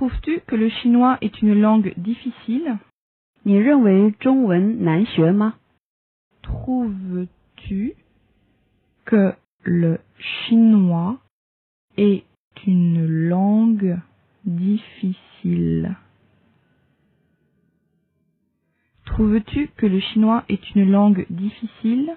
Trouves-tu que le chinois est une langue difficile? Trouves-tu que le chinois est une langue difficile? Trouves-tu que le chinois est une langue difficile?